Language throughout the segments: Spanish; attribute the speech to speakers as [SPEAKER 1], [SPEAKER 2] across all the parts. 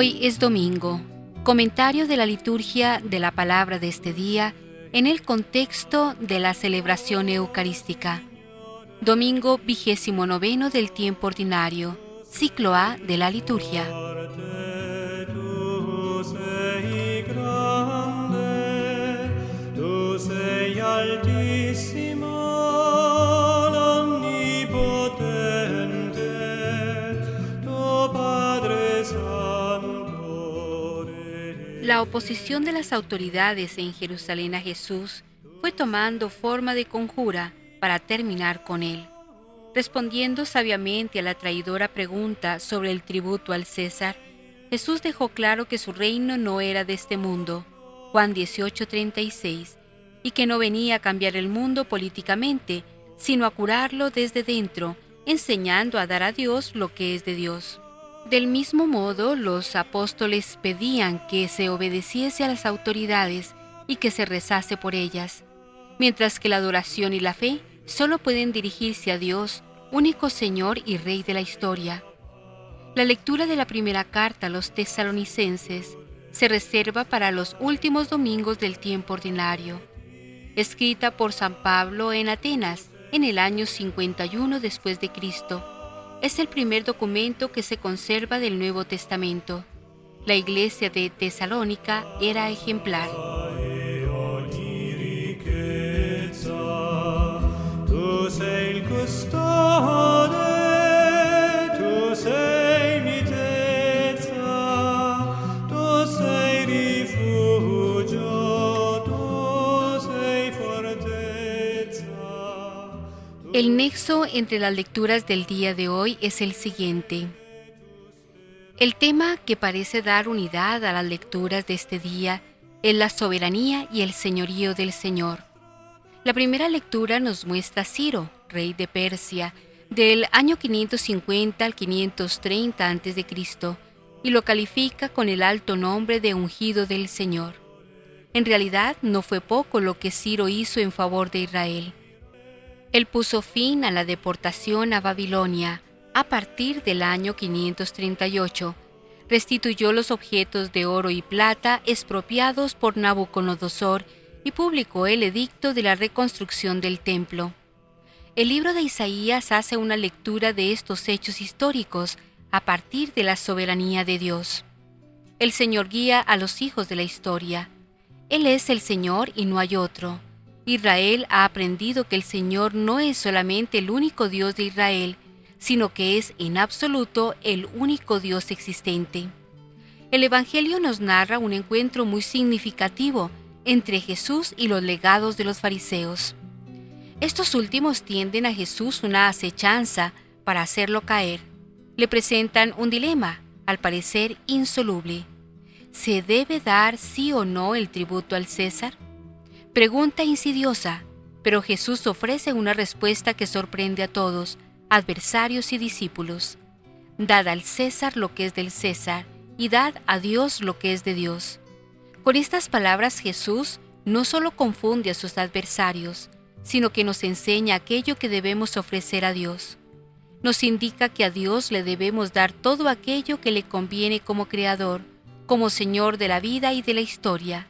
[SPEAKER 1] Hoy es domingo. Comentario de la liturgia de la palabra de este día en el contexto de la celebración eucarística. Domingo vigésimo noveno del tiempo ordinario, ciclo A de la liturgia. La oposición de las autoridades en Jerusalén a Jesús fue tomando forma de conjura para terminar con él. Respondiendo sabiamente a la traidora pregunta sobre el tributo al César, Jesús dejó claro que su reino no era de este mundo, Juan 18:36, y que no venía a cambiar el mundo políticamente, sino a curarlo desde dentro, enseñando a dar a Dios lo que es de Dios. Del mismo modo, los apóstoles pedían que se obedeciese a las autoridades y que se rezase por ellas, mientras que la adoración y la fe solo pueden dirigirse a Dios, único Señor y Rey de la historia. La lectura de la primera carta a los tesalonicenses se reserva para los últimos domingos del tiempo ordinario, escrita por San Pablo en Atenas en el año 51 después de Cristo es el primer documento que se conserva del Nuevo Testamento. La iglesia de Tesalónica era ejemplar. El nexo entre las lecturas del día de hoy es el siguiente. El tema que parece dar unidad a las lecturas de este día es la soberanía y el señorío del Señor. La primera lectura nos muestra a Ciro, rey de Persia, del año 550 al 530 a.C., y lo califica con el alto nombre de ungido del Señor. En realidad no fue poco lo que Ciro hizo en favor de Israel. Él puso fin a la deportación a Babilonia a partir del año 538. Restituyó los objetos de oro y plata expropiados por Nabucodonosor y publicó el edicto de la reconstrucción del templo. El libro de Isaías hace una lectura de estos hechos históricos a partir de la soberanía de Dios. El Señor guía a los hijos de la historia. Él es el Señor y no hay otro. Israel ha aprendido que el Señor no es solamente el único Dios de Israel, sino que es en absoluto el único Dios existente. El Evangelio nos narra un encuentro muy significativo entre Jesús y los legados de los fariseos. Estos últimos tienden a Jesús una acechanza para hacerlo caer. Le presentan un dilema, al parecer insoluble. ¿Se debe dar sí o no el tributo al César? Pregunta insidiosa, pero Jesús ofrece una respuesta que sorprende a todos, adversarios y discípulos. Dad al César lo que es del César, y dad a Dios lo que es de Dios. Con estas palabras Jesús no solo confunde a sus adversarios, sino que nos enseña aquello que debemos ofrecer a Dios. Nos indica que a Dios le debemos dar todo aquello que le conviene como Creador, como Señor de la vida y de la historia.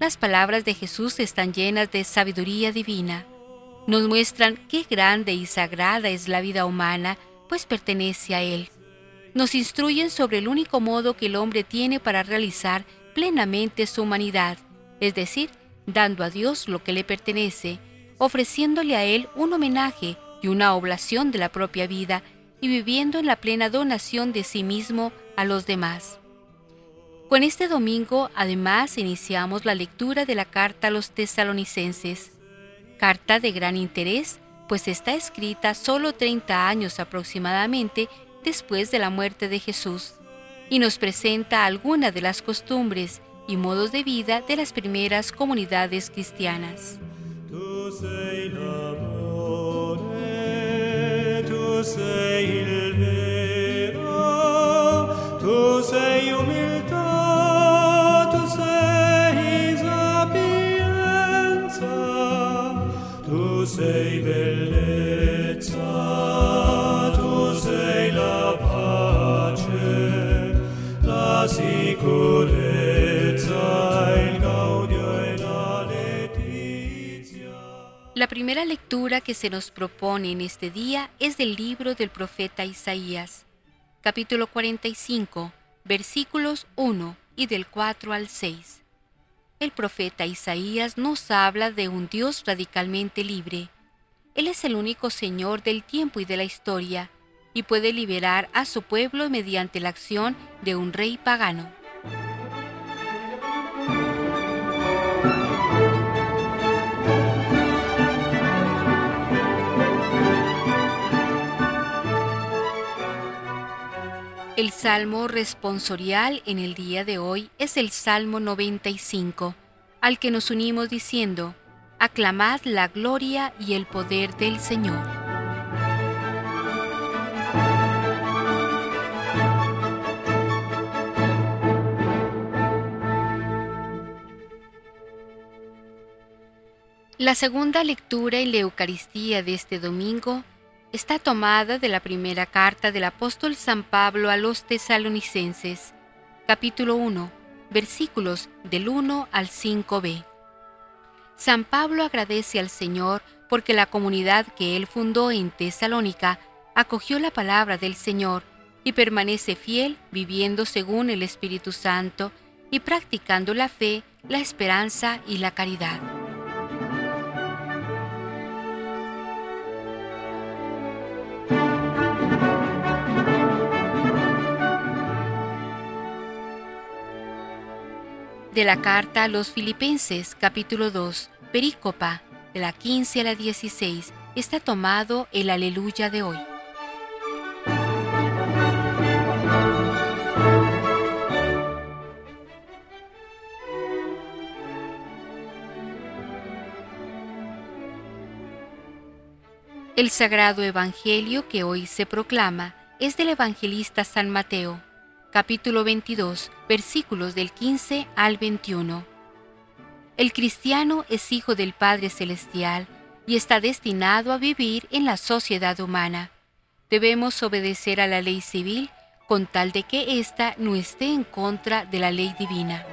[SPEAKER 1] Las palabras de Jesús están llenas de sabiduría divina. Nos muestran qué grande y sagrada es la vida humana, pues pertenece a Él. Nos instruyen sobre el único modo que el hombre tiene para realizar plenamente su humanidad, es decir, dando a Dios lo que le pertenece, ofreciéndole a Él un homenaje y una oblación de la propia vida y viviendo en la plena donación de sí mismo a los demás. Con este domingo además iniciamos la lectura de la carta a los tesalonicenses, carta de gran interés, pues está escrita solo 30 años aproximadamente después de la muerte de Jesús, y nos presenta algunas de las costumbres y modos de vida de las primeras comunidades cristianas. Lectura que se nos propone en este día es del libro del profeta Isaías, capítulo 45, versículos 1 y del 4 al 6. El profeta Isaías nos habla de un Dios radicalmente libre. Él es el único Señor del tiempo y de la historia, y puede liberar a su pueblo mediante la acción de un rey pagano. El salmo responsorial en el día de hoy es el Salmo 95, al que nos unimos diciendo, Aclamad la gloria y el poder del Señor. La segunda lectura en la Eucaristía de este domingo está tomada de la primera carta del apóstol San Pablo a los tesalonicenses, capítulo 1, versículos del 1 al 5b. San Pablo agradece al Señor porque la comunidad que él fundó en Tesalónica acogió la palabra del Señor y permanece fiel viviendo según el Espíritu Santo y practicando la fe, la esperanza y la caridad. De la carta a los Filipenses capítulo 2, perícopa, de la 15 a la 16, está tomado el aleluya de hoy. El sagrado Evangelio que hoy se proclama es del evangelista San Mateo capítulo 22, versículos del 15 al 21. El cristiano es hijo del Padre Celestial y está destinado a vivir en la sociedad humana. Debemos obedecer a la ley civil con tal de que ésta no esté en contra de la ley divina.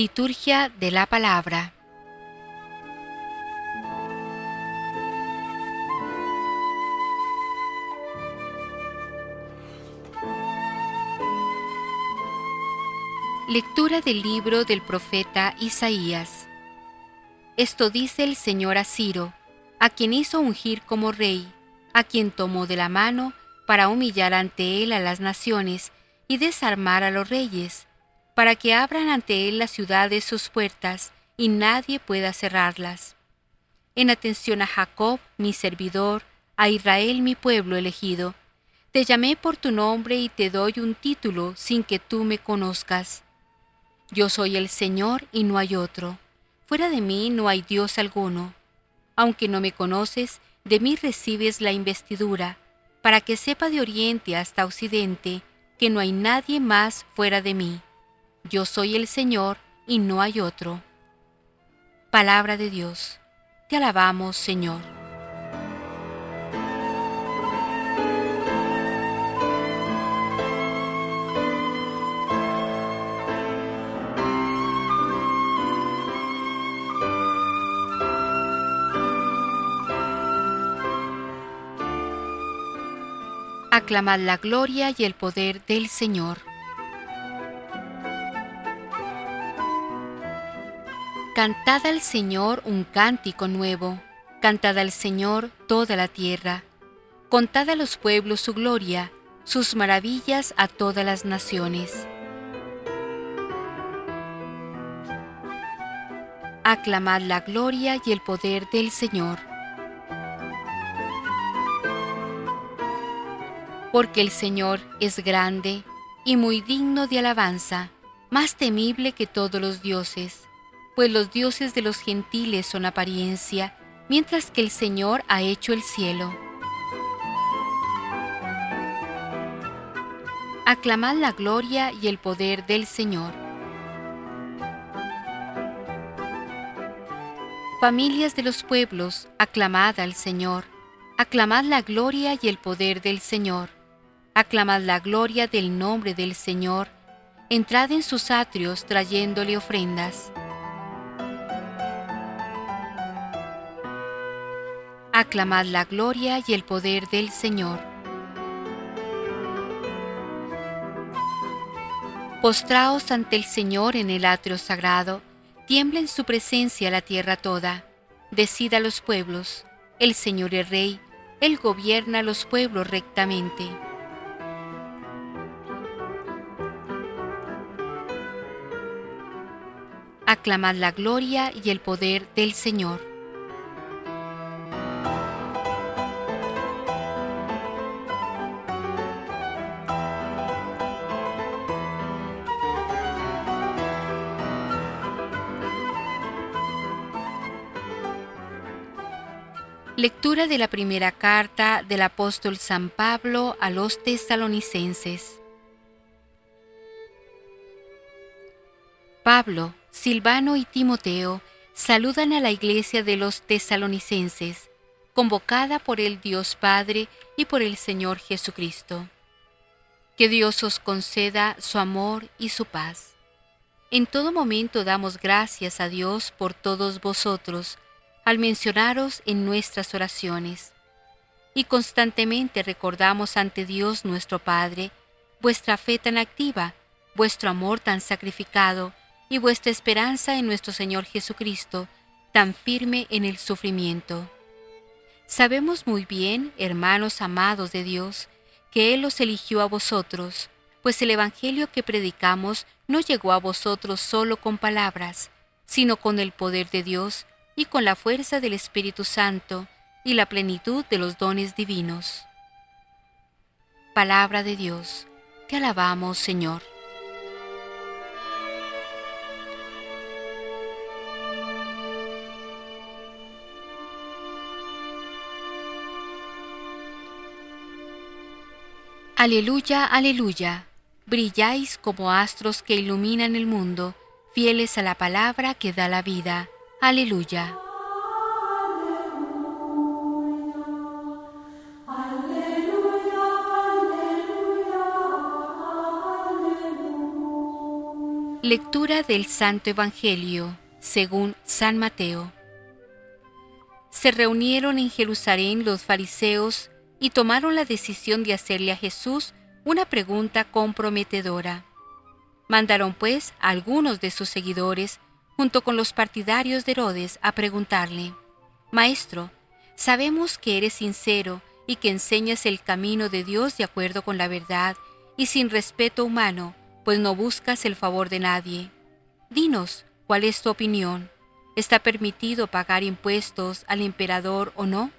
[SPEAKER 1] Liturgia de la Palabra. Lectura del libro del profeta Isaías. Esto dice el Señor a Ciro, a quien hizo ungir como rey, a quien tomó de la mano para humillar ante él a las naciones y desarmar a los reyes para que abran ante él las ciudades sus puertas y nadie pueda cerrarlas. En atención a Jacob, mi servidor, a Israel, mi pueblo elegido, te llamé por tu nombre y te doy un título sin que tú me conozcas. Yo soy el Señor y no hay otro. Fuera de mí no hay Dios alguno. Aunque no me conoces, de mí recibes la investidura, para que sepa de oriente hasta occidente que no hay nadie más fuera de mí. Yo soy el Señor y no hay otro. Palabra de Dios. Te alabamos, Señor. Aclamad la gloria y el poder del Señor. Cantad al Señor un cántico nuevo, cantad al Señor toda la tierra, contad a los pueblos su gloria, sus maravillas a todas las naciones. Aclamad la gloria y el poder del Señor. Porque el Señor es grande y muy digno de alabanza, más temible que todos los dioses pues los dioses de los gentiles son apariencia, mientras que el Señor ha hecho el cielo. Aclamad la gloria y el poder del Señor. Familias de los pueblos, aclamad al Señor. Aclamad la gloria y el poder del Señor. Aclamad la gloria del nombre del Señor. Entrad en sus atrios trayéndole ofrendas. Aclamad la gloria y el poder del Señor. Postraos ante el Señor en el atrio sagrado, tiembla en su presencia la tierra toda. Decida los pueblos, el Señor es Rey, Él gobierna a los pueblos rectamente. Aclamad la gloria y el poder del Señor. Lectura de la primera carta del apóstol San Pablo a los tesalonicenses. Pablo, Silvano y Timoteo saludan a la iglesia de los tesalonicenses, convocada por el Dios Padre y por el Señor Jesucristo. Que Dios os conceda su amor y su paz. En todo momento damos gracias a Dios por todos vosotros, al mencionaros en nuestras oraciones. Y constantemente recordamos ante Dios nuestro Padre vuestra fe tan activa, vuestro amor tan sacrificado y vuestra esperanza en nuestro Señor Jesucristo tan firme en el sufrimiento. Sabemos muy bien, hermanos amados de Dios, que Él os eligió a vosotros, pues el Evangelio que predicamos no llegó a vosotros solo con palabras, sino con el poder de Dios y con la fuerza del Espíritu Santo y la plenitud de los dones divinos. Palabra de Dios, te alabamos Señor. Aleluya, aleluya. Brilláis como astros que iluminan el mundo, fieles a la palabra que da la vida. Aleluya. Lectura del Santo Evangelio según San Mateo. Se reunieron en Jerusalén los fariseos y tomaron la decisión de hacerle a Jesús una pregunta comprometedora. Mandaron pues a algunos de sus seguidores junto con los partidarios de Herodes, a preguntarle, Maestro, sabemos que eres sincero y que enseñas el camino de Dios de acuerdo con la verdad y sin respeto humano, pues no buscas el favor de nadie. Dinos, ¿cuál es tu opinión? ¿Está permitido pagar impuestos al emperador o no?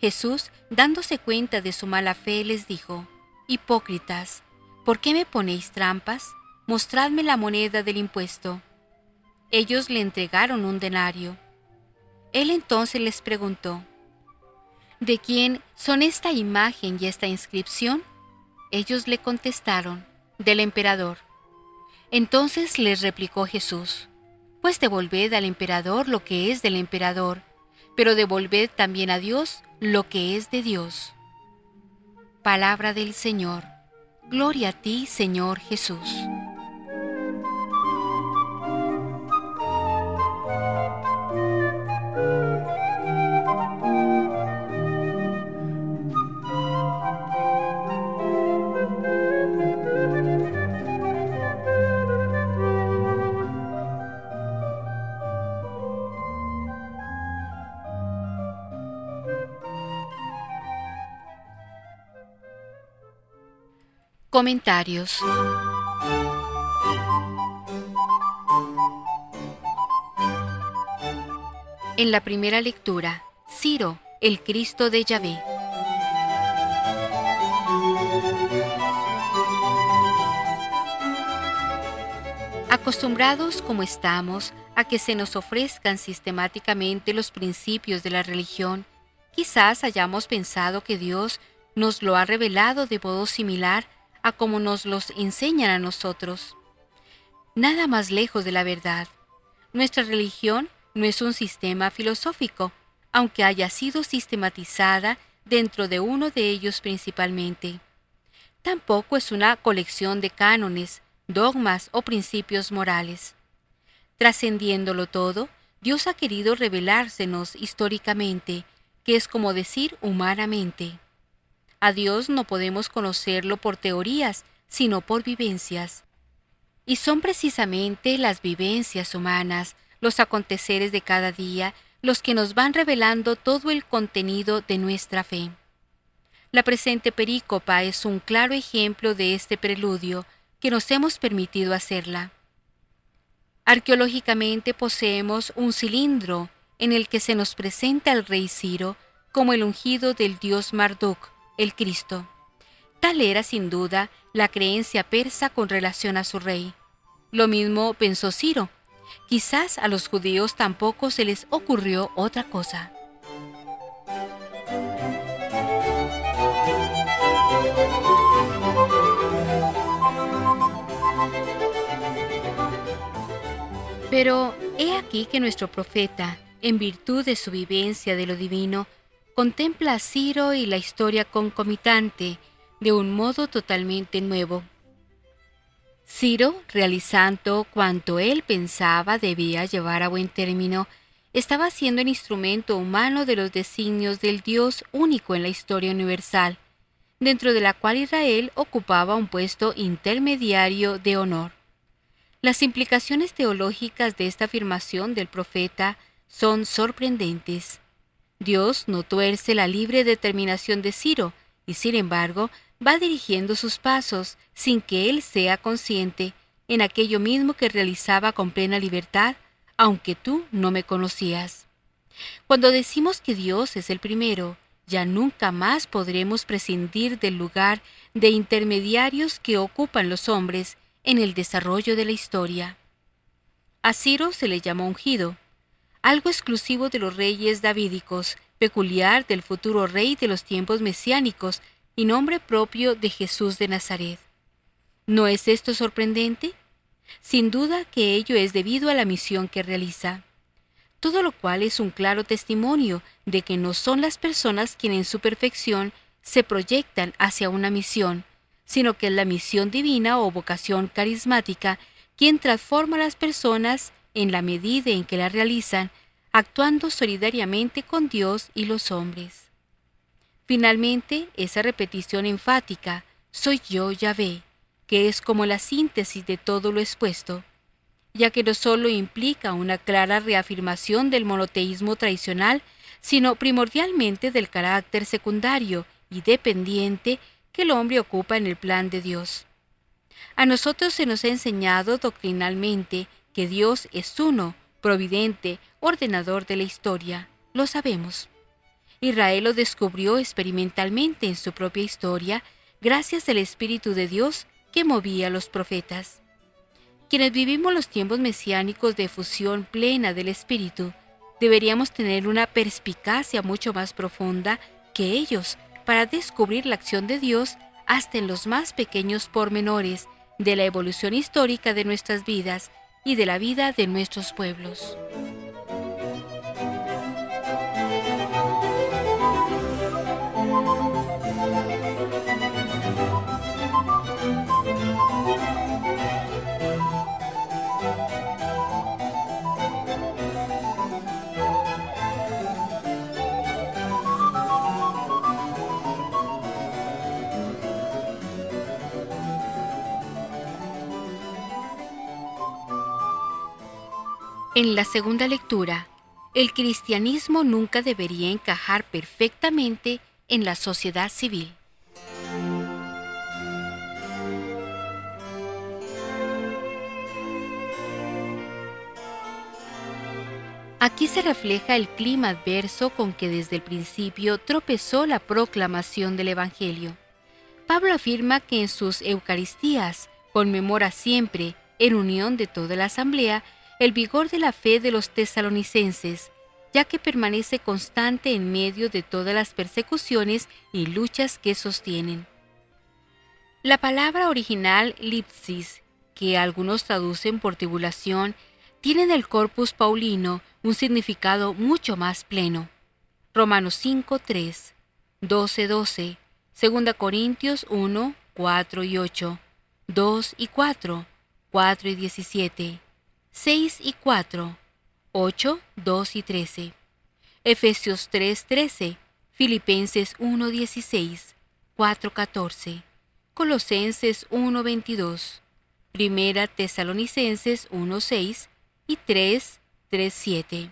[SPEAKER 1] Jesús, dándose cuenta de su mala fe, les dijo, Hipócritas, ¿por qué me ponéis trampas? Mostradme la moneda del impuesto. Ellos le entregaron un denario. Él entonces les preguntó, ¿De quién son esta imagen y esta inscripción? Ellos le contestaron, del emperador. Entonces les replicó Jesús, pues devolved al emperador lo que es del emperador, pero devolved también a Dios lo que es de Dios. Palabra del Señor. Gloria a ti, Señor Jesús. Comentarios En la primera lectura, Ciro, el Cristo de Yahvé. Acostumbrados como estamos a que se nos ofrezcan sistemáticamente los principios de la religión, quizás hayamos pensado que Dios nos lo ha revelado de modo similar a como nos los enseñan a nosotros. Nada más lejos de la verdad. Nuestra religión no es un sistema filosófico, aunque haya sido sistematizada dentro de uno de ellos principalmente. Tampoco es una colección de cánones, dogmas o principios morales. Trascendiéndolo todo, Dios ha querido revelársenos históricamente, que es como decir humanamente. A Dios no podemos conocerlo por teorías, sino por vivencias. Y son precisamente las vivencias humanas, los aconteceres de cada día, los que nos van revelando todo el contenido de nuestra fe. La presente perícopa es un claro ejemplo de este preludio que nos hemos permitido hacerla. Arqueológicamente poseemos un cilindro en el que se nos presenta el rey Ciro como el ungido del dios Marduk, el Cristo. Tal era sin duda la creencia persa con relación a su rey. Lo mismo pensó Ciro, Quizás a los judíos tampoco se les ocurrió otra cosa. Pero he aquí que nuestro profeta, en virtud de su vivencia de lo divino, contempla a Ciro y la historia concomitante de un modo totalmente nuevo. Ciro, realizando cuanto él pensaba debía llevar a buen término, estaba siendo el instrumento humano de los designios del Dios único en la historia universal, dentro de la cual Israel ocupaba un puesto intermediario de honor. Las implicaciones teológicas de esta afirmación del profeta son sorprendentes. Dios no tuerce la libre determinación de Ciro, y sin embargo va dirigiendo sus pasos sin que él sea consciente en aquello mismo que realizaba con plena libertad, aunque tú no me conocías. Cuando decimos que Dios es el primero, ya nunca más podremos prescindir del lugar de intermediarios que ocupan los hombres en el desarrollo de la historia. A Ciro se le llamó ungido, algo exclusivo de los reyes davídicos, peculiar del futuro rey de los tiempos mesiánicos y nombre propio de Jesús de Nazaret. ¿No es esto sorprendente? Sin duda que ello es debido a la misión que realiza. Todo lo cual es un claro testimonio de que no son las personas quienes en su perfección se proyectan hacia una misión, sino que es la misión divina o vocación carismática quien transforma a las personas en la medida en que la realizan, actuando solidariamente con Dios y los hombres. Finalmente, esa repetición enfática, soy yo Yahvé, que es como la síntesis de todo lo expuesto, ya que no solo implica una clara reafirmación del monoteísmo tradicional, sino primordialmente del carácter secundario y dependiente que el hombre ocupa en el plan de Dios. A nosotros se nos ha enseñado doctrinalmente que Dios es uno, providente, ordenador de la historia. Lo sabemos. Israel lo descubrió experimentalmente en su propia historia gracias al Espíritu de Dios que movía a los profetas. Quienes vivimos los tiempos mesiánicos de fusión plena del Espíritu, deberíamos tener una perspicacia mucho más profunda que ellos para descubrir la acción de Dios hasta en los más pequeños pormenores de la evolución histórica de nuestras vidas y de la vida de nuestros pueblos. En la segunda lectura, el cristianismo nunca debería encajar perfectamente en la sociedad civil. Aquí se refleja el clima adverso con que desde el principio tropezó la proclamación del Evangelio. Pablo afirma que en sus Eucaristías conmemora siempre, en unión de toda la asamblea, el vigor de la fe de los tesalonicenses, ya que permanece constante en medio de todas las persecuciones y luchas que sostienen. La palabra original lipsis, que algunos traducen por tribulación, tiene en el corpus paulino un significado mucho más pleno. Romanos 5, 3, 12, 12, 2 Corintios 1, 4 y 8, 2 y 4, 4 y 17, 6 y 4, 8, 2 y 13. Efesios 3, 13, Filipenses 1, 16, 4, 14, Colosenses 1, 22, Primera Tesalonicenses 1, 6 y 3, 3, 7.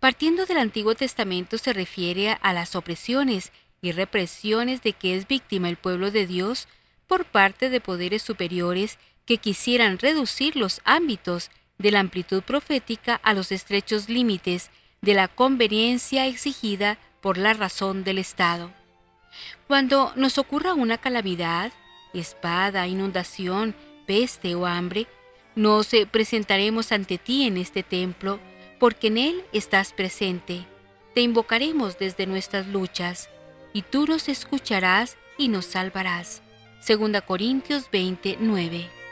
[SPEAKER 1] Partiendo del Antiguo Testamento se refiere a las opresiones y represiones de que es víctima el pueblo de Dios por parte de poderes superiores que quisieran reducir los ámbitos de la amplitud profética a los estrechos límites de la conveniencia exigida por la razón del Estado. Cuando nos ocurra una calamidad, espada, inundación, peste o hambre, nos presentaremos ante ti en este templo, porque en él estás presente. Te invocaremos desde nuestras luchas, y tú nos escucharás y nos salvarás. 2 Corintios 29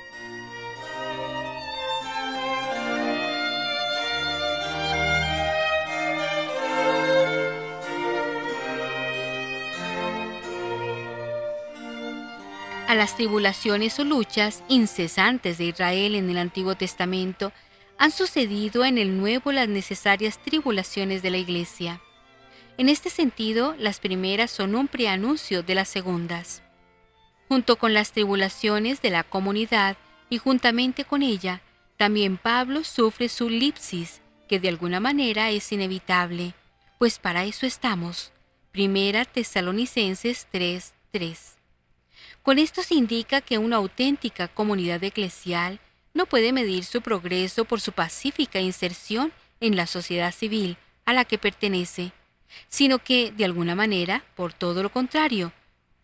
[SPEAKER 1] a las tribulaciones o luchas incesantes de Israel en el Antiguo Testamento, han sucedido en el Nuevo las necesarias tribulaciones de la Iglesia. En este sentido, las primeras son un preanuncio de las segundas. Junto con las tribulaciones de la comunidad y juntamente con ella, también Pablo sufre su lipsis, que de alguna manera es inevitable, pues para eso estamos. Primera Tesalonicenses 3:3. Con esto se indica que una auténtica comunidad eclesial no puede medir su progreso por su pacífica inserción en la sociedad civil a la que pertenece, sino que, de alguna manera, por todo lo contrario,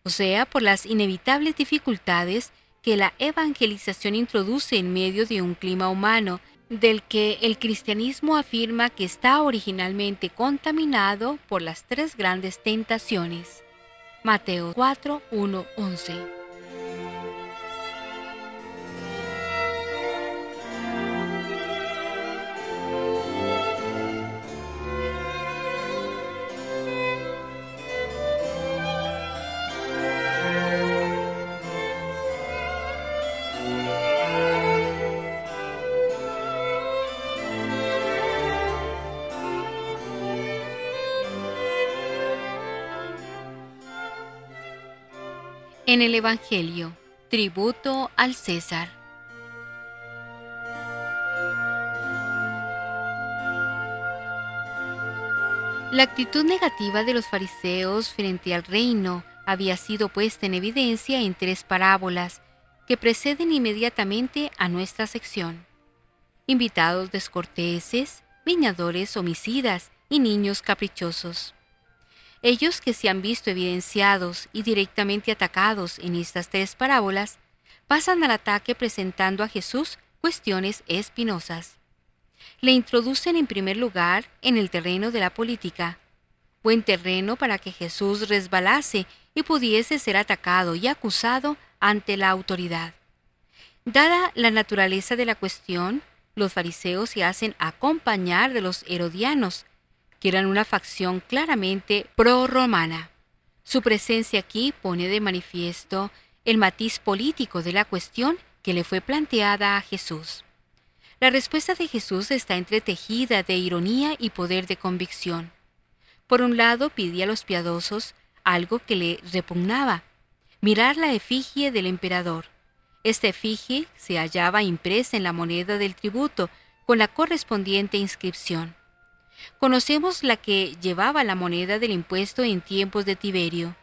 [SPEAKER 1] o sea, por las inevitables dificultades que la evangelización introduce en medio de un clima humano del que el cristianismo afirma que está originalmente contaminado por las tres grandes tentaciones. Mateo 4, 1, 11. En el Evangelio, tributo al César. La actitud negativa de los fariseos frente al reino había sido puesta en evidencia en tres parábolas que preceden inmediatamente a nuestra sección. Invitados descorteses, viñadores homicidas y niños caprichosos. Ellos que se han visto evidenciados y directamente atacados en estas tres parábolas, pasan al ataque presentando a Jesús cuestiones espinosas. Le introducen en primer lugar en el terreno de la política, buen terreno para que Jesús resbalase y pudiese ser atacado y acusado ante la autoridad. Dada la naturaleza de la cuestión, los fariseos se hacen acompañar de los herodianos, que eran una facción claramente pro-romana. Su presencia aquí pone de manifiesto el matiz político de la cuestión que le fue planteada a Jesús. La respuesta de Jesús está entretejida de ironía y poder de convicción. Por un lado, pide a los piadosos algo que le repugnaba, mirar la efigie del emperador. Esta efigie se hallaba impresa en la moneda del tributo con la correspondiente inscripción. Conocemos la que llevaba la moneda del impuesto en tiempos de Tiberio.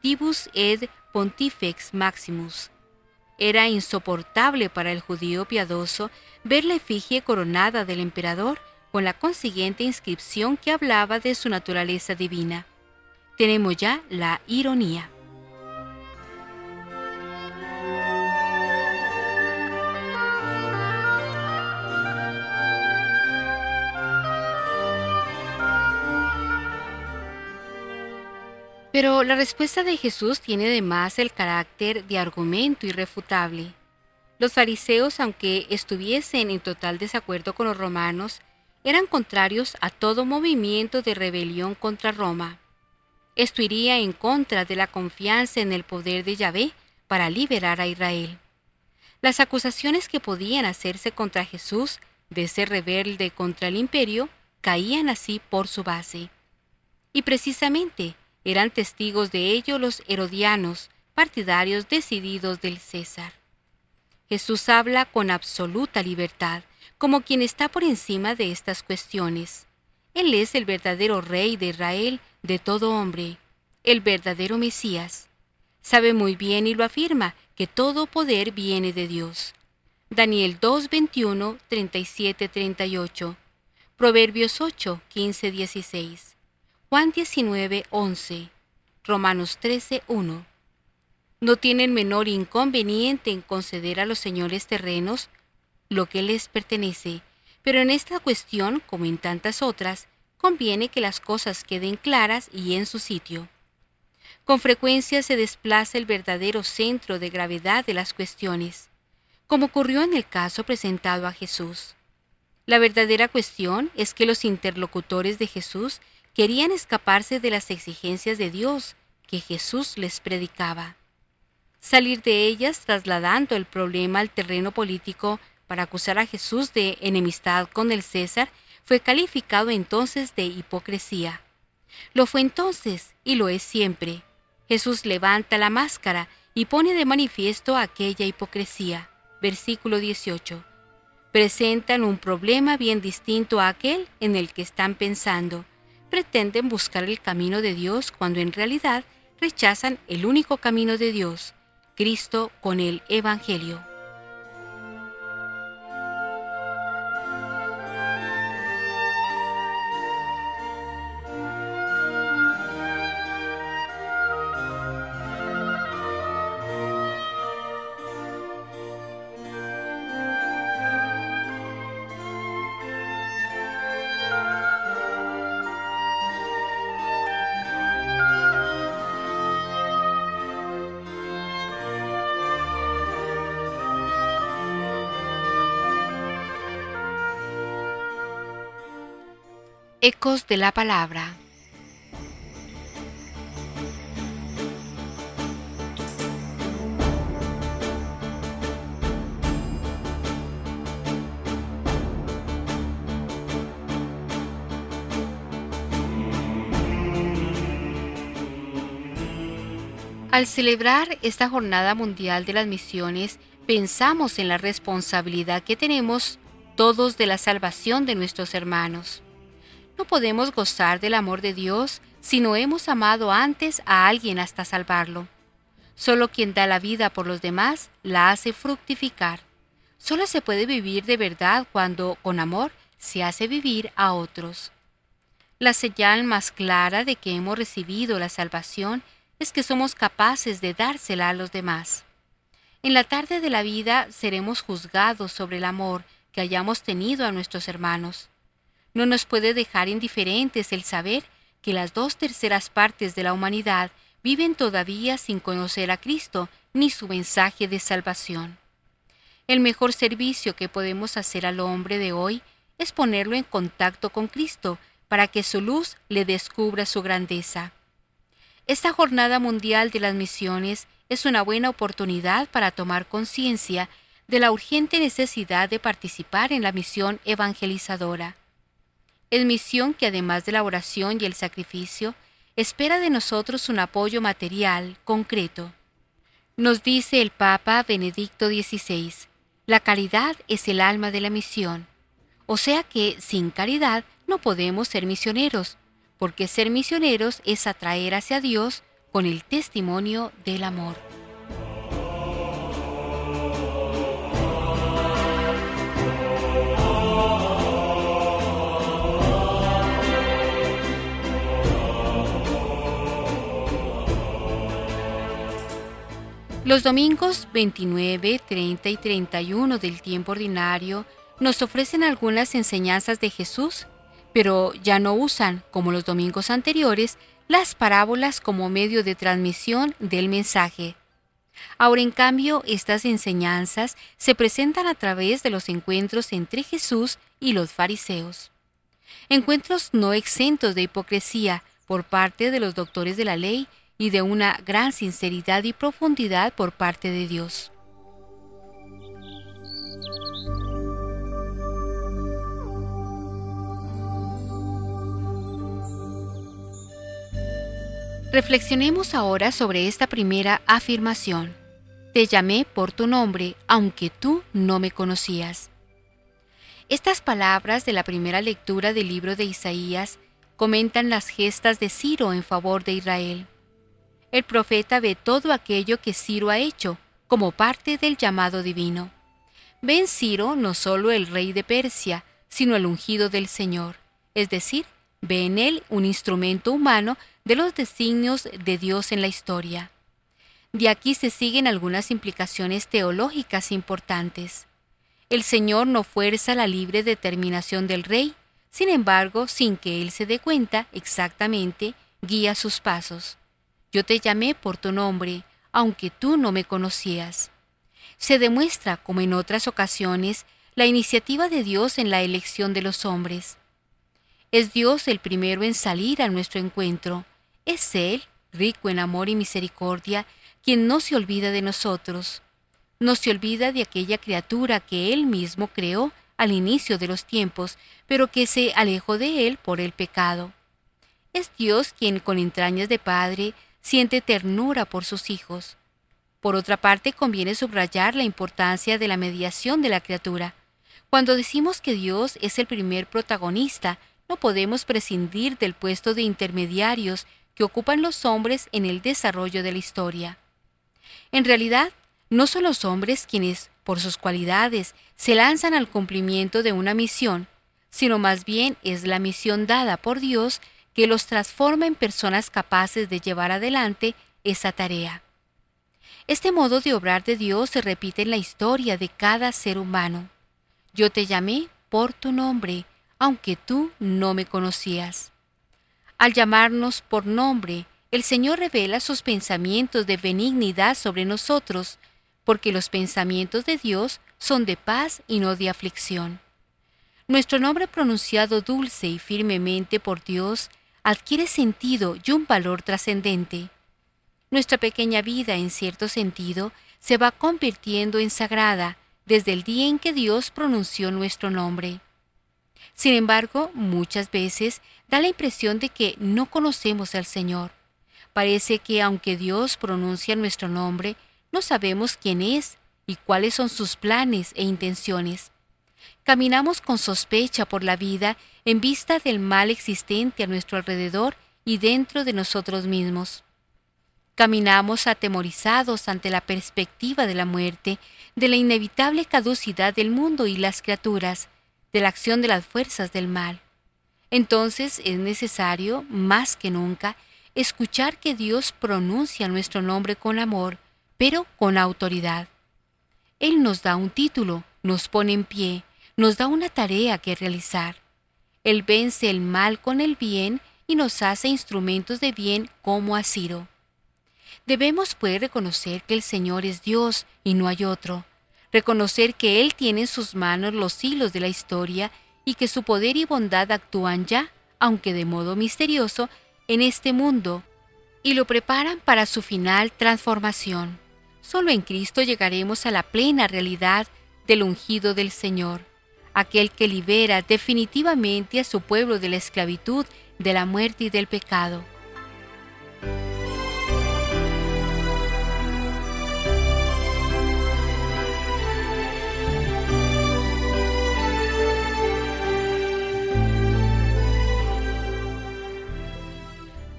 [SPEAKER 1] Tibus ed Pontifex Maximus. Era insoportable para el judío piadoso ver la efigie coronada del emperador con la consiguiente inscripción que hablaba de su naturaleza divina. Tenemos ya la ironía. Pero la respuesta de Jesús tiene además el carácter de argumento irrefutable. Los fariseos, aunque estuviesen en total desacuerdo con los romanos, eran contrarios a todo movimiento de rebelión contra Roma. Esto iría en contra de la confianza en el poder de Yahvé para liberar a Israel. Las acusaciones que podían hacerse contra Jesús de ser rebelde contra el imperio caían así por su base. Y precisamente eran testigos de ello los herodianos, partidarios decididos del César. Jesús habla con absoluta libertad, como quien está por encima de estas cuestiones. Él es el verdadero Rey de Israel, de todo hombre, el verdadero Mesías. Sabe muy bien y lo afirma que todo poder viene de Dios. Daniel 2, 21, 37, 38. Proverbios 8, 15, 16. Juan 19, 11. Romanos 13, 1. No tienen menor inconveniente en conceder a los señores terrenos lo que les pertenece, pero en esta cuestión, como en tantas otras, conviene que las cosas queden claras y en su sitio. Con frecuencia se desplaza el verdadero centro de gravedad de las cuestiones, como ocurrió en el caso presentado a Jesús. La verdadera cuestión es que los interlocutores de Jesús querían escaparse de las exigencias de Dios que Jesús les predicaba. Salir de ellas trasladando el problema al terreno político para acusar a Jesús de enemistad con el César fue calificado entonces de hipocresía. Lo fue entonces y lo es siempre. Jesús levanta la máscara y pone de manifiesto aquella hipocresía. Versículo 18. Presentan un problema bien distinto a aquel en el que están pensando pretenden buscar el camino de Dios cuando en realidad rechazan el único camino de Dios, Cristo con el Evangelio. Ecos de la Palabra. Al celebrar esta Jornada Mundial de las Misiones, pensamos en la responsabilidad que tenemos todos de la salvación de nuestros hermanos. No podemos gozar del amor de Dios si no hemos amado antes a alguien hasta salvarlo. Solo quien da la vida por los demás la hace fructificar. Solo se puede vivir de verdad cuando, con amor, se hace vivir a otros. La señal más clara de que hemos recibido la salvación es que somos capaces de dársela a los demás. En la tarde de la vida seremos juzgados sobre el amor que hayamos tenido a nuestros hermanos. No nos puede dejar indiferentes el saber que las dos terceras partes de la humanidad viven todavía sin conocer a Cristo ni su mensaje de salvación. El mejor servicio que podemos hacer al hombre de hoy es ponerlo en contacto con Cristo para que su luz le descubra su grandeza. Esta Jornada Mundial de las Misiones es una buena oportunidad para tomar conciencia de la urgente necesidad de participar en la misión evangelizadora. Es misión que además de la oración y el sacrificio, espera de nosotros un apoyo material, concreto. Nos dice el Papa Benedicto XVI, la caridad es el alma de la misión. O sea que sin caridad no podemos ser misioneros, porque ser misioneros es atraer hacia Dios con el testimonio del amor. Los domingos 29, 30 y 31 del tiempo ordinario nos ofrecen algunas enseñanzas de Jesús, pero ya no usan, como los domingos anteriores, las parábolas como medio de transmisión del mensaje. Ahora, en cambio, estas enseñanzas se presentan a través de los encuentros entre Jesús y los fariseos. Encuentros no exentos de hipocresía por parte de los doctores de la ley y de una gran sinceridad y profundidad por parte de Dios. Reflexionemos ahora sobre esta primera afirmación. Te llamé por tu nombre, aunque tú no me conocías. Estas palabras de la primera lectura del libro de Isaías comentan las gestas de Ciro en favor de Israel. El profeta ve todo aquello que Ciro ha hecho como parte del llamado divino. Ve en Ciro no solo el rey de Persia, sino el ungido del Señor, es decir, ve en él un instrumento humano de los designios de Dios en la historia. De aquí se siguen algunas implicaciones teológicas importantes. El Señor no fuerza la libre determinación del rey, sin embargo, sin que él se dé cuenta exactamente, guía sus pasos. Yo te llamé por tu nombre, aunque tú no me conocías. Se demuestra, como en otras ocasiones, la iniciativa de Dios en la elección de los hombres. Es Dios el primero en salir a nuestro encuentro, es Él, rico en amor y misericordia, quien no se olvida de nosotros. No se olvida de aquella criatura que Él mismo creó al inicio de los tiempos, pero que se alejó de Él por el pecado. Es Dios quien con entrañas de Padre siente ternura por sus hijos. Por otra parte, conviene subrayar la importancia de la mediación de la criatura. Cuando decimos que Dios es el primer protagonista, no podemos prescindir del puesto de intermediarios que ocupan los hombres en el desarrollo de la historia. En realidad, no son los hombres quienes, por sus cualidades, se lanzan al cumplimiento de una misión, sino más bien es la misión dada por Dios que los transforma en personas capaces de llevar adelante esa tarea. Este modo de obrar de Dios se repite en la historia de cada ser humano. Yo te llamé por tu nombre, aunque tú no me conocías. Al llamarnos por nombre, el Señor revela sus pensamientos de benignidad sobre nosotros, porque los pensamientos de Dios son de paz y no de aflicción. Nuestro nombre pronunciado dulce y firmemente por Dios adquiere sentido y un valor trascendente. Nuestra pequeña vida, en cierto sentido, se va convirtiendo en sagrada desde el día en que Dios pronunció nuestro nombre. Sin embargo, muchas veces da la impresión de que no conocemos al Señor. Parece que aunque Dios pronuncia nuestro nombre, no sabemos quién es y cuáles son sus planes e intenciones. Caminamos con sospecha por la vida en vista del mal existente a nuestro alrededor y dentro de nosotros mismos. Caminamos atemorizados ante la perspectiva de la muerte, de la inevitable caducidad del mundo y las criaturas, de la acción de las fuerzas del mal. Entonces es necesario, más que nunca, escuchar que Dios pronuncia nuestro nombre con amor, pero con autoridad. Él nos da un título, nos pone en pie, nos da una tarea que realizar. Él vence el mal con el bien y nos hace instrumentos de bien como a Ciro. Debemos pues reconocer que el Señor es Dios y no hay otro, reconocer que Él tiene en sus manos los hilos de la historia y que su poder y bondad actúan ya, aunque de modo misterioso, en este mundo, y lo preparan para su final transformación. Solo en Cristo llegaremos a la plena realidad del ungido del Señor, aquel que libera definitivamente a su pueblo de la esclavitud, de la muerte y del pecado.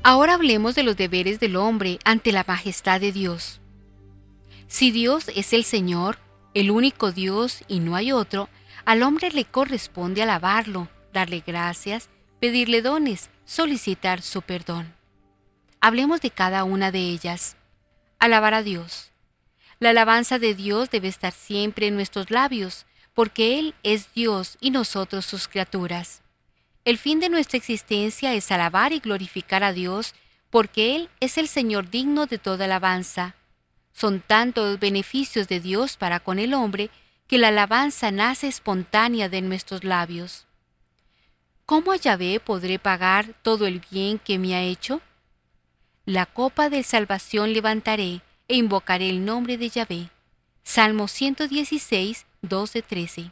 [SPEAKER 1] Ahora hablemos de los deberes del hombre ante la majestad de Dios. Si Dios es el Señor, el único Dios y no hay otro, al hombre le corresponde alabarlo, darle gracias, pedirle dones, solicitar su perdón. Hablemos de cada una de ellas. Alabar a Dios. La alabanza de Dios debe estar siempre en nuestros labios, porque Él es Dios y nosotros sus criaturas. El fin de nuestra existencia es alabar y glorificar a Dios porque Él es el Señor digno de toda alabanza. Son tantos beneficios de Dios para con el hombre que la alabanza nace espontánea de nuestros labios. ¿Cómo a Yahvé podré pagar todo el bien que me ha hecho? La copa de salvación levantaré e invocaré el nombre de Yahvé. Salmo 116, 12-13.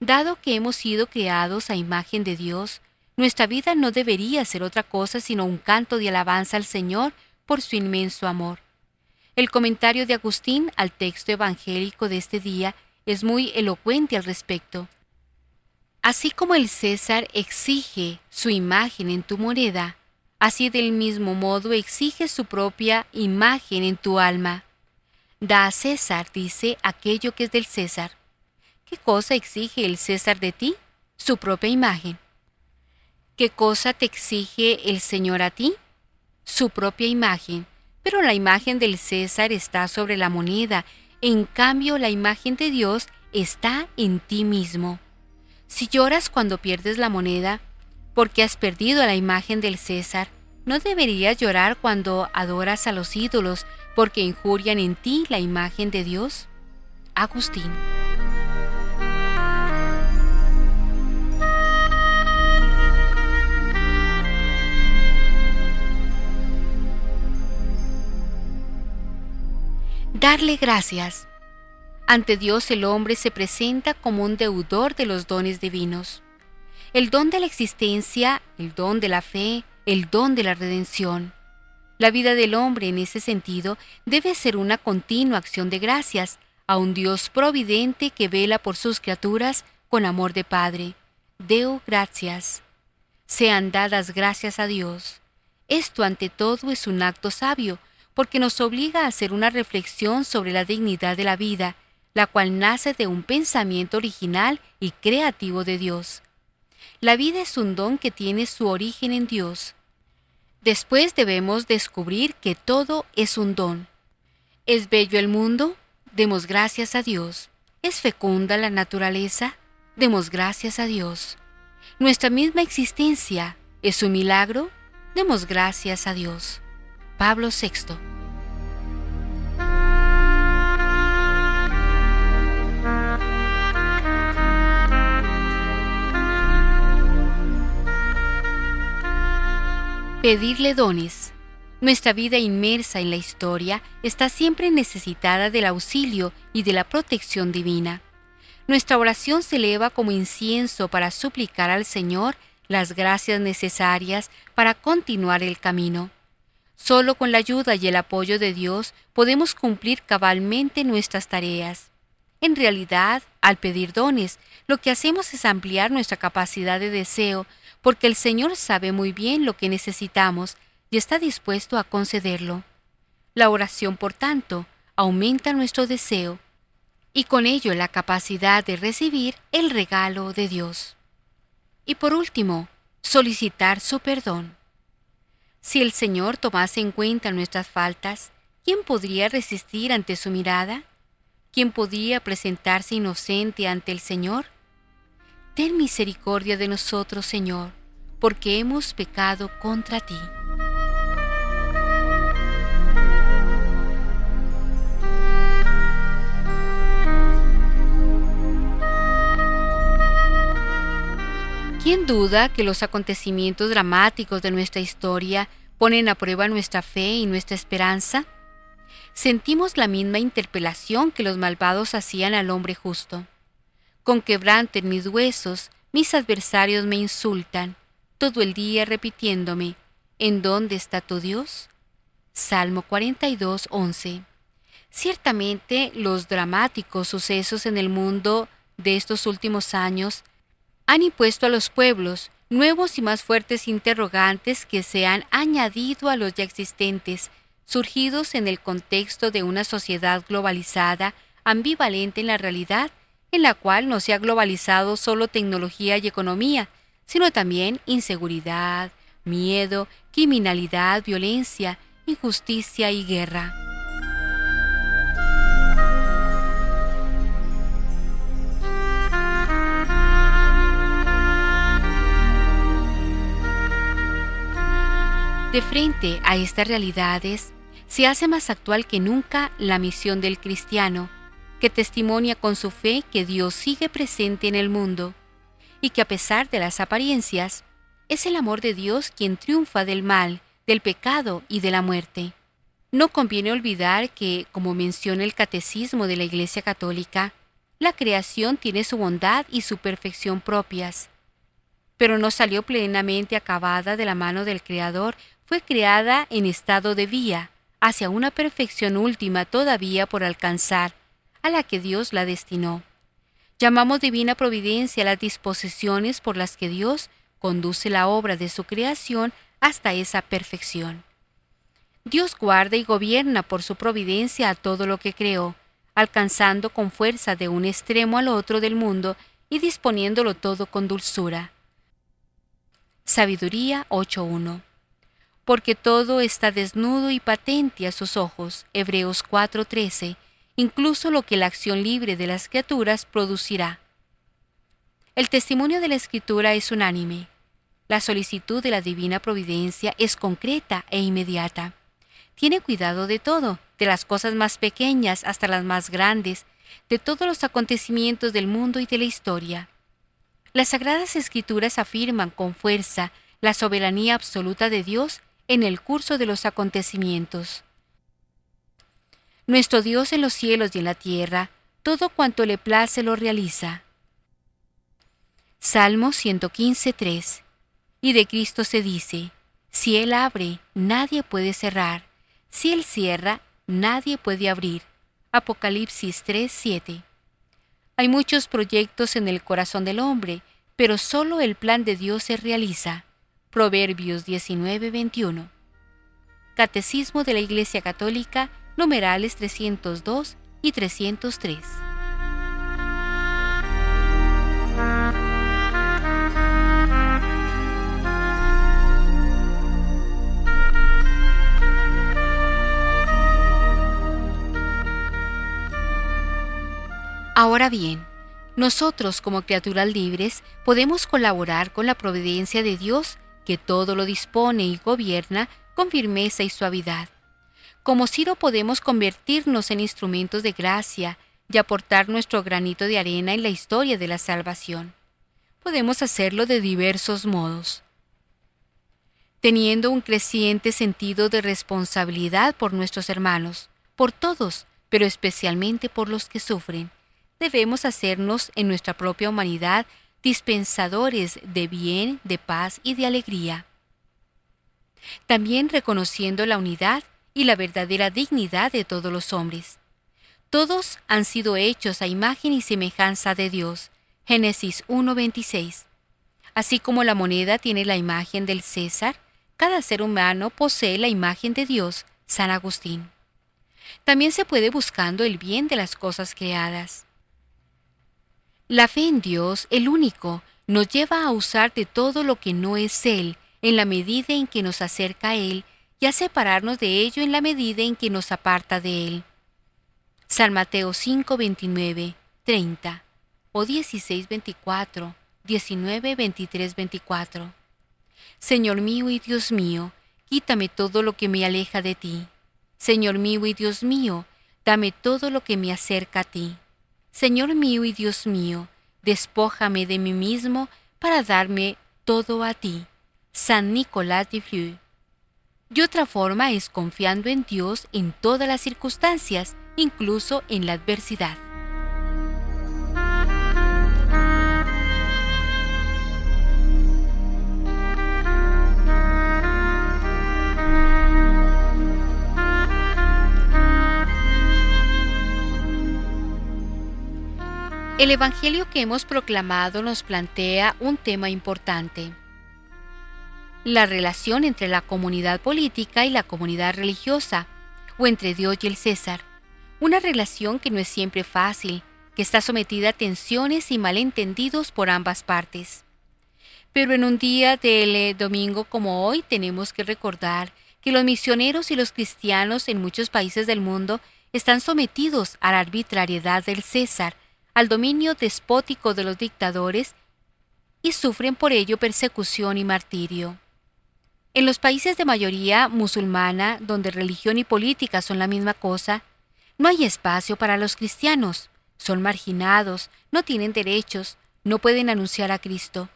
[SPEAKER 1] Dado que hemos sido creados a imagen de Dios, nuestra vida no debería ser otra cosa sino un canto de alabanza al Señor por su inmenso amor. El comentario de Agustín al texto evangélico de este día es muy elocuente al respecto. Así como el César exige su imagen en tu moneda, así del mismo modo exige su propia imagen en tu alma. Da a César, dice, aquello que es del César. ¿Qué cosa exige el César de ti? Su propia imagen. ¿Qué cosa te exige el Señor a ti? Su propia imagen. Pero la imagen del César está sobre la moneda, en cambio la imagen de Dios está en ti mismo. Si lloras cuando pierdes la moneda, porque has perdido la imagen del César, no deberías llorar cuando adoras a los ídolos, porque injurian en ti la imagen de Dios. Agustín. Darle gracias. Ante Dios el hombre se presenta como un deudor de los dones divinos. El don de la existencia, el don de la fe, el don de la redención. La vida del hombre en ese sentido debe ser una continua acción de gracias a un Dios providente que vela por sus criaturas con amor de Padre. Deo gracias. Sean dadas gracias a Dios. Esto ante todo es un acto sabio, porque nos obliga a hacer una reflexión sobre la dignidad de la vida, la cual nace de un pensamiento original y creativo de Dios. La vida es un don que tiene su origen en Dios. Después debemos descubrir que todo es un don. ¿Es bello el mundo? Demos gracias a Dios. ¿Es fecunda la naturaleza? Demos gracias a Dios. Nuestra misma existencia es un milagro? Demos gracias a Dios. Pablo VI. Pedirle dones. Nuestra vida inmersa en la historia está siempre necesitada del auxilio y de la protección divina. Nuestra oración se eleva como incienso para suplicar al Señor las gracias necesarias para continuar el camino. Solo con la ayuda y el apoyo de Dios podemos cumplir cabalmente nuestras tareas. En realidad, al pedir dones, lo que hacemos es ampliar nuestra capacidad de deseo, porque el Señor sabe muy bien lo que necesitamos y está dispuesto a concederlo. La oración, por tanto, aumenta nuestro deseo y con ello la capacidad de recibir el regalo de Dios. Y por último, solicitar su perdón. Si el Señor tomase en cuenta nuestras faltas, ¿quién podría resistir ante su mirada? ¿Quién podría presentarse inocente ante el Señor? Ten misericordia de nosotros, Señor, porque hemos pecado contra ti. ¿Quién duda que los acontecimientos dramáticos de nuestra historia ponen a prueba nuestra fe y nuestra esperanza? Sentimos la misma interpelación que los malvados hacían al hombre justo. Con quebranto en mis huesos, mis adversarios me insultan, todo el día repitiéndome, ¿en dónde está tu Dios? Salmo 42, 11. Ciertamente los dramáticos sucesos en el mundo de estos últimos años han impuesto a los pueblos nuevos y más fuertes interrogantes que se han añadido a los ya existentes, surgidos en el contexto de una sociedad globalizada, ambivalente en la realidad, en la cual no se ha globalizado solo tecnología y economía, sino también inseguridad, miedo, criminalidad, violencia, injusticia y guerra. De frente a estas realidades, se hace más actual que nunca la misión del cristiano, que testimonia con su fe que Dios sigue presente en el mundo y que a pesar de las apariencias, es el amor de Dios quien triunfa del mal, del pecado y de la muerte. No conviene olvidar que, como menciona el Catecismo de la Iglesia Católica, la creación tiene su bondad y su perfección propias, pero no salió plenamente acabada de la mano del Creador, fue creada en estado de vía, hacia una perfección última todavía por alcanzar, a la que Dios la destinó. Llamamos divina providencia las disposiciones por las que Dios conduce la obra de su creación hasta esa perfección. Dios guarda y gobierna por su providencia a todo lo que creó, alcanzando con fuerza de un extremo al otro del mundo y disponiéndolo todo con dulzura. Sabiduría 8.1 Porque todo está desnudo y patente a sus ojos. Hebreos 4.13 Incluso lo que la acción libre de las criaturas producirá. El testimonio de la Escritura es unánime. La solicitud de la divina providencia es concreta e inmediata. Tiene cuidado de todo, de las cosas más pequeñas hasta las más grandes, de todos los acontecimientos del mundo y de la historia. Las sagradas escrituras afirman con fuerza la soberanía absoluta de Dios en el curso de los acontecimientos. Nuestro Dios en los cielos y en la tierra, todo cuanto le place lo realiza. Salmo 115.3 Y de Cristo se dice, si Él abre, nadie puede cerrar, si Él cierra, nadie puede abrir. Apocalipsis 3.7 hay muchos proyectos en el corazón del hombre, pero solo el plan de Dios se realiza. Proverbios 19:21. Catecismo de la Iglesia Católica, numerales 302 y 303. Ahora bien, nosotros como criaturas libres podemos colaborar con la providencia de Dios que todo lo dispone y gobierna con firmeza y suavidad. Como Ciro podemos convertirnos en instrumentos de gracia y aportar nuestro granito de arena en la historia de la salvación. Podemos hacerlo de diversos modos. Teniendo un creciente sentido de responsabilidad por nuestros hermanos, por todos, pero especialmente por los que sufren, debemos hacernos en nuestra propia humanidad dispensadores de bien, de paz y de alegría. También reconociendo la unidad y la verdadera dignidad de todos los hombres. Todos han sido hechos a imagen y semejanza de Dios. Génesis 1.26. Así como la moneda tiene la imagen del César, cada ser humano posee la imagen de Dios. San Agustín. También se puede buscando el bien de las cosas creadas. La fe en Dios, el único, nos lleva a usar de todo lo que no es Él en la medida en que nos acerca a Él y a separarnos de ello en la medida en que nos aparta de Él. San Mateo 5, 29, 30 o 16, 24, 19, 23, 24. Señor mío y Dios mío, quítame todo lo que me aleja de ti. Señor mío y Dios mío, dame todo lo que me acerca a ti. Señor mío y Dios mío, despójame de mí mismo para darme todo a ti. San Nicolás de Fleury. Y otra forma es confiando en Dios en todas las circunstancias, incluso en la adversidad. El Evangelio que hemos proclamado nos plantea un tema importante. La relación entre la comunidad política y la comunidad religiosa, o entre Dios y el César. Una relación que no es siempre fácil, que está sometida a tensiones y malentendidos por ambas partes. Pero en un día del eh, domingo como hoy tenemos que recordar que los misioneros y los cristianos en muchos países del mundo están sometidos a la arbitrariedad del César, al dominio despótico de los dictadores y sufren por ello persecución y martirio. En los países de mayoría musulmana, donde religión y política son la misma cosa, no hay espacio para los cristianos. Son marginados, no tienen derechos, no pueden anunciar a Cristo.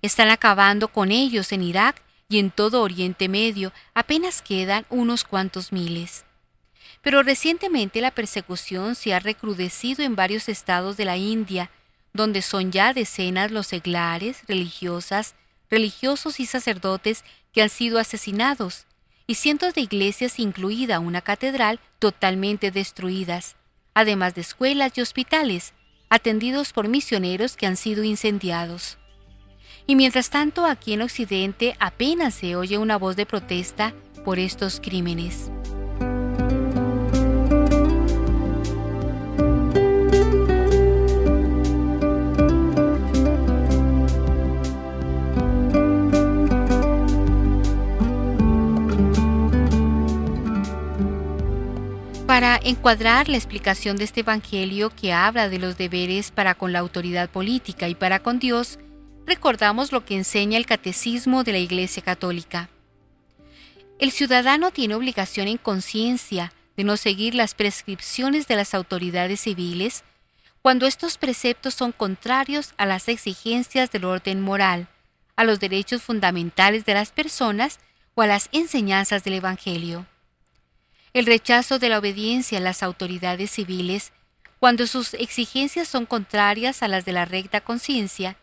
[SPEAKER 1] Están acabando con ellos en Irak y en todo Oriente Medio, apenas quedan unos cuantos miles. Pero recientemente la persecución se ha recrudecido en varios estados de la India, donde son ya decenas los seglares, religiosas, religiosos y sacerdotes que han sido asesinados, y cientos de iglesias, incluida una catedral, totalmente destruidas, además de escuelas y hospitales, atendidos por misioneros que han sido incendiados. Y mientras tanto, aquí en Occidente apenas se oye una voz de protesta por estos crímenes. Para encuadrar la explicación de este Evangelio que habla de los deberes para con la autoridad política y para con Dios, recordamos lo que enseña el Catecismo de la Iglesia Católica. El ciudadano tiene obligación en conciencia de no seguir las prescripciones de las autoridades civiles cuando estos preceptos son contrarios a las exigencias del orden moral, a los derechos fundamentales de las personas o a las enseñanzas del Evangelio. El rechazo de la obediencia a las autoridades civiles, cuando sus exigencias son contrarias a las de la recta conciencia,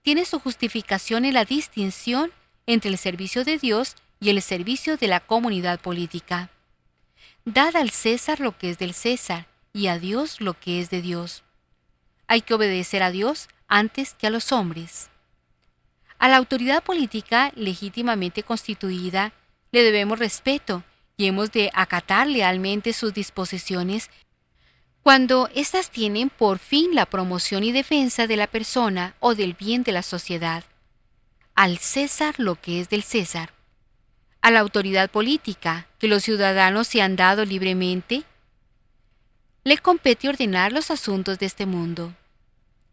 [SPEAKER 1] tiene su justificación en la distinción entre el servicio de Dios y el servicio de la comunidad política. Dad al César lo que es del César y a Dios lo que es de Dios. Hay que obedecer a Dios antes que a los hombres. A la autoridad política legítimamente constituida le debemos respeto y hemos de acatar lealmente sus disposiciones cuando éstas tienen por fin la promoción y defensa de la persona o del bien de la sociedad. Al César lo que es del César. A la autoridad política, que los ciudadanos se han dado libremente, le compete ordenar los asuntos de este mundo.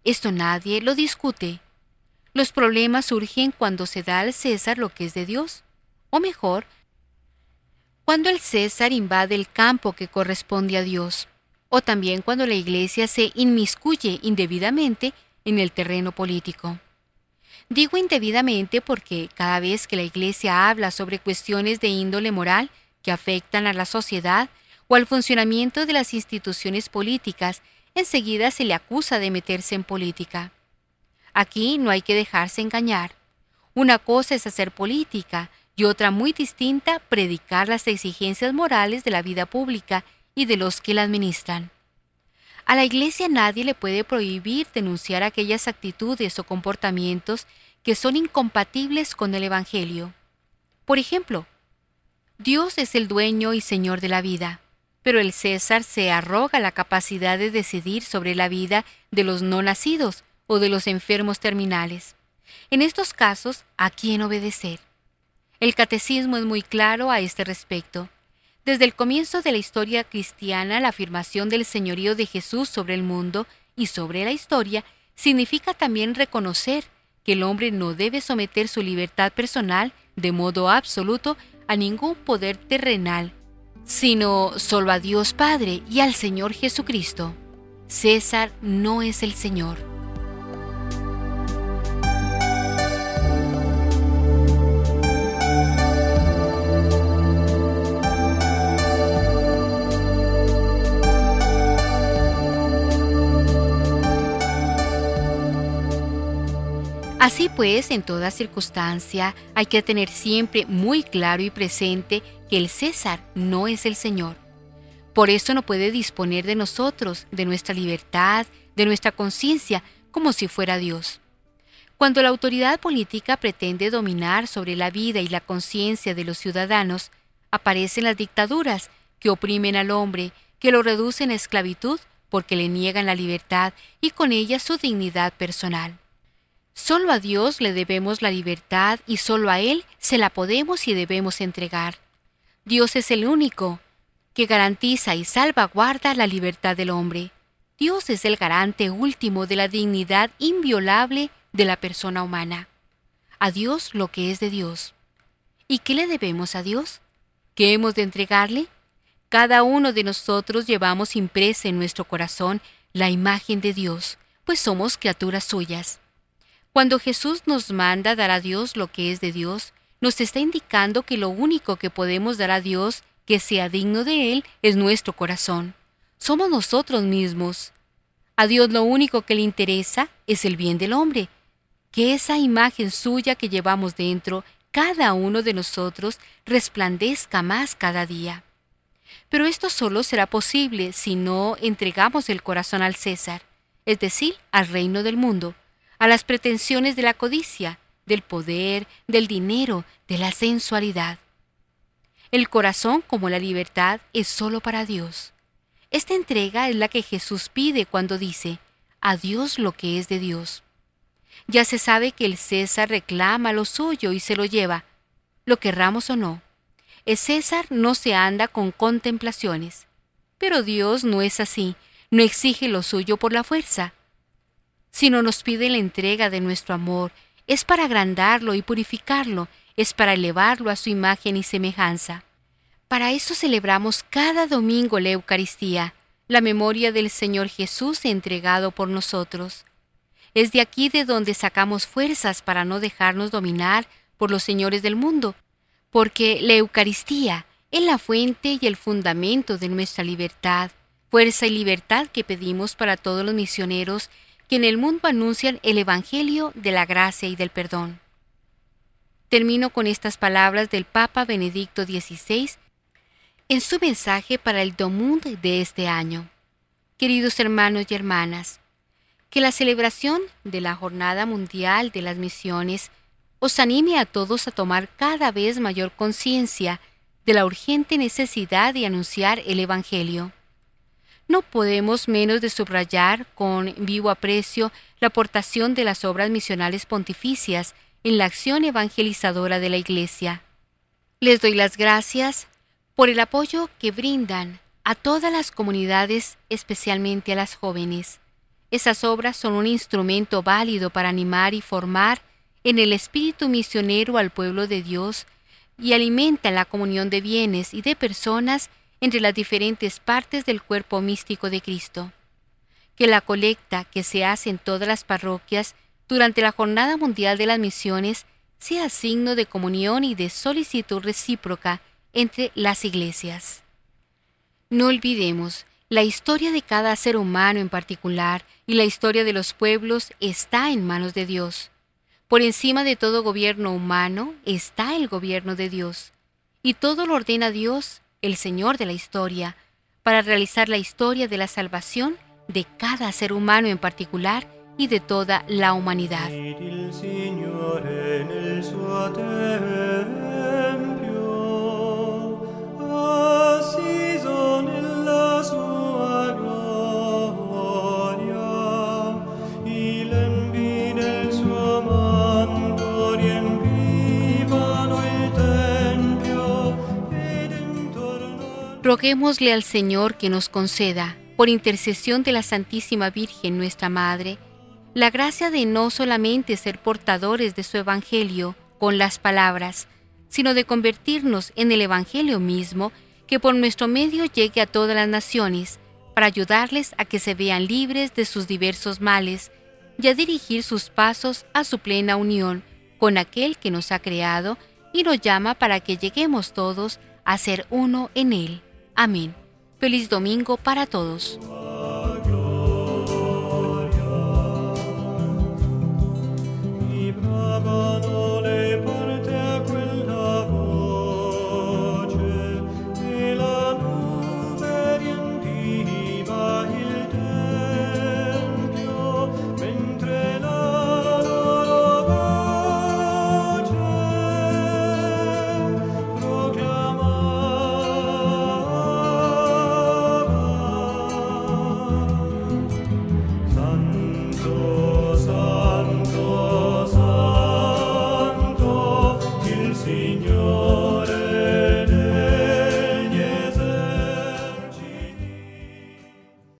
[SPEAKER 1] Esto nadie lo discute. Los problemas surgen cuando se da al César lo que es de Dios, o mejor, cuando el César invade el campo que corresponde a Dios, o también cuando la Iglesia se inmiscuye indebidamente en el terreno político. Digo indebidamente porque cada vez que la Iglesia habla sobre cuestiones de índole moral que afectan a la sociedad o al funcionamiento de las instituciones políticas, enseguida se le acusa de meterse en política. Aquí no hay que dejarse engañar. Una cosa es hacer política y otra muy distinta, predicar las exigencias morales de la vida pública y de los que la administran. A la Iglesia nadie le puede prohibir denunciar aquellas actitudes o comportamientos que son incompatibles con el Evangelio. Por ejemplo, Dios es el dueño y Señor de la vida, pero el César se arroga la capacidad de decidir sobre la vida de los no nacidos o de los enfermos terminales. En estos casos, ¿a quién obedecer? El catecismo es muy claro a este respecto. Desde el comienzo de la historia cristiana, la afirmación del señorío de Jesús sobre el mundo y sobre la historia significa también reconocer que el hombre no debe someter su libertad personal de modo absoluto a ningún poder terrenal, sino solo a Dios Padre y al Señor Jesucristo. César no es el Señor. Así pues, en toda circunstancia hay que tener siempre muy claro y presente que el César no es el Señor. Por eso no puede disponer de nosotros, de nuestra libertad, de nuestra conciencia, como si fuera Dios. Cuando la autoridad política pretende dominar sobre la vida y la conciencia de los ciudadanos, aparecen las dictaduras que oprimen al hombre, que lo reducen a esclavitud porque le niegan la libertad y con ella su dignidad personal. Solo a Dios le debemos la libertad y solo a Él se la podemos y debemos entregar. Dios es el único que garantiza y salvaguarda la libertad del hombre. Dios es el garante último de la dignidad inviolable de la persona humana. A Dios lo que es de Dios. ¿Y qué le debemos a Dios? ¿Qué hemos de entregarle? Cada uno de nosotros llevamos impresa en nuestro corazón la imagen de Dios, pues somos criaturas suyas. Cuando Jesús nos manda dar a Dios lo que es de Dios, nos está indicando que lo único que podemos dar a Dios que sea digno de Él es nuestro corazón. Somos nosotros mismos. A Dios lo único que le interesa es el bien del hombre, que esa imagen suya que llevamos dentro, cada uno de nosotros, resplandezca más cada día. Pero esto solo será posible si no entregamos el corazón al César, es decir, al reino del mundo, a las pretensiones de la codicia, del poder, del dinero, de la sensualidad. El corazón, como la libertad, es solo para Dios. Esta entrega es la que Jesús pide cuando dice, a Dios lo que es de Dios. Ya se sabe que el César reclama lo suyo y se lo lleva, lo querramos o no. El César no se anda con contemplaciones. Pero Dios no es así, no exige lo suyo por la fuerza, sino nos pide la entrega de nuestro amor, es para agrandarlo y purificarlo, es para elevarlo a su imagen y semejanza. Para eso celebramos cada domingo la Eucaristía, la memoria del Señor Jesús entregado por nosotros. Es de aquí de donde sacamos fuerzas para no dejarnos dominar por los señores del mundo, porque la Eucaristía es la fuente y el fundamento de nuestra libertad, fuerza y libertad que pedimos para todos los misioneros que en el mundo anuncian el Evangelio de la gracia y del perdón. Termino con estas palabras del Papa Benedicto XVI en su mensaje para el Domund de este año. Queridos hermanos y hermanas, que la celebración de la Jornada Mundial de las Misiones os anime a todos a tomar cada vez mayor conciencia de la urgente necesidad de anunciar el Evangelio. No podemos menos de subrayar con vivo aprecio la aportación de las obras misionales pontificias en la acción evangelizadora de la Iglesia. Les doy las gracias por el apoyo que brindan a todas las comunidades, especialmente a las jóvenes. Esas obras son un instrumento válido para animar y formar en el espíritu misionero al pueblo de Dios y alimentan la comunión de bienes y de personas entre las diferentes partes del cuerpo místico de Cristo. Que la colecta que se hace en todas las parroquias durante la Jornada Mundial de las Misiones sea signo de comunión y de solicitud recíproca entre las iglesias. No olvidemos, la historia de cada ser humano en particular y la historia de los pueblos está en manos de Dios. Por encima de todo gobierno humano está el gobierno de Dios, y todo lo ordena Dios, el Señor de la historia, para realizar la historia de la salvación de cada ser humano en particular y de toda la humanidad. Roguémosle al Señor que nos conceda, por intercesión de la Santísima Virgen nuestra Madre, la gracia de no solamente ser portadores de su Evangelio con las palabras, sino de convertirnos en el Evangelio mismo, que por nuestro medio llegue a todas las naciones, para ayudarles a que se vean libres de sus diversos males y a dirigir sus pasos a su plena unión con aquel que nos ha creado y nos llama para que lleguemos todos a ser uno en Él. Amén. Feliz domingo para todos.